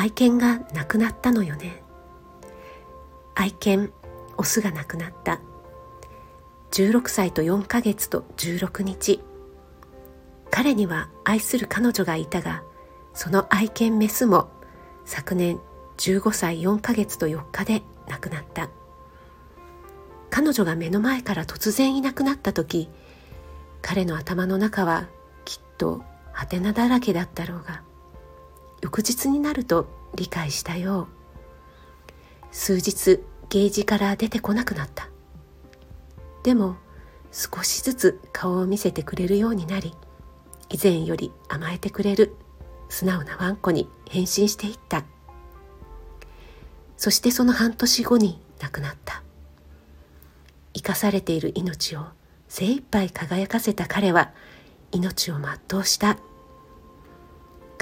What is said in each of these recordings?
愛犬が亡くなったのよね。愛犬オスが亡くなった。16歳と4ヶ月と16日。彼には愛する彼女がいたがその愛犬メスも昨年15歳4ヶ月と4日で亡くなった。彼女が目の前から突然いなくなった時彼の頭の中はきっとハテナだらけだったろうが翌日になると理解したよう。数日ゲージから出てこなくなった。でも少しずつ顔を見せてくれるようになり以前より甘えてくれる素直なワンコに変身していった。そしてその半年後に亡くなった。生かされている命を精一杯輝かせた彼は命を全うした。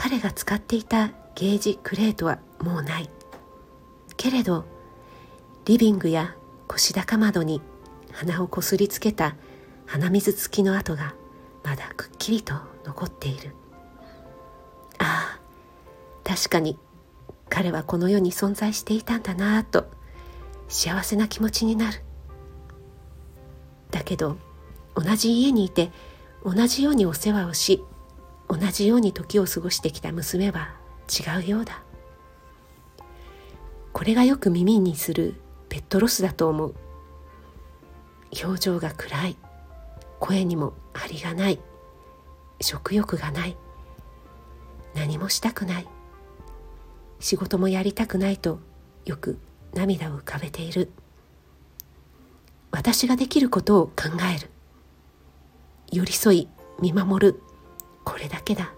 彼が使っていたゲージクレートはもうない。けれどリビングや腰高窓に鼻をこすりつけた鼻水付きの跡がまだくっきりと残っている。ああ確かに彼はこの世に存在していたんだなぁと幸せな気持ちになる。だけど同じ家にいて同じようにお世話をし同じように時を過ごしてきた娘は違うようだ。これがよく耳にするペットロスだと思う。表情が暗い。声にも張りがない。食欲がない。何もしたくない。仕事もやりたくないとよく涙を浮かべている。私ができることを考える。寄り添い見守る。これだけだ。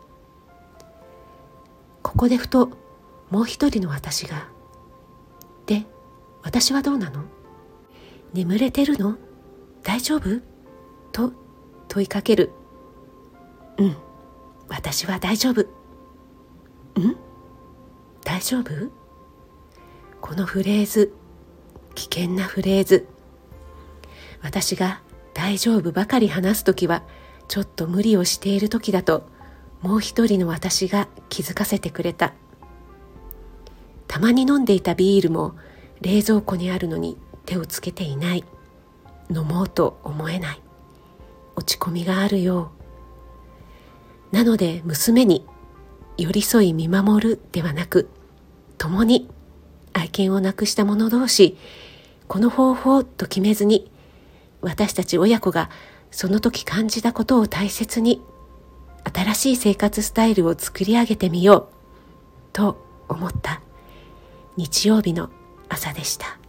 ここでふともう一人の私がで私はどうなの？眠れてるの？大丈夫？と問いかけるうん私は大丈夫。うん？大丈夫？このフレーズ危険なフレーズ。私が大丈夫ばかり話す時はちょっと無理をしている時だともう一人の私が気づかせてくれた。たまに飲んでいたビールも冷蔵庫にあるのに手をつけていない。飲もうと思えない。落ち込みがあるよう。なので娘に寄り添い見守るではなく共に愛犬を亡くした者同士この方法と決めずに私たち親子がその時感じたことを大切に新しい生活スタイルを作り上げてみようと思った日曜日の朝でした。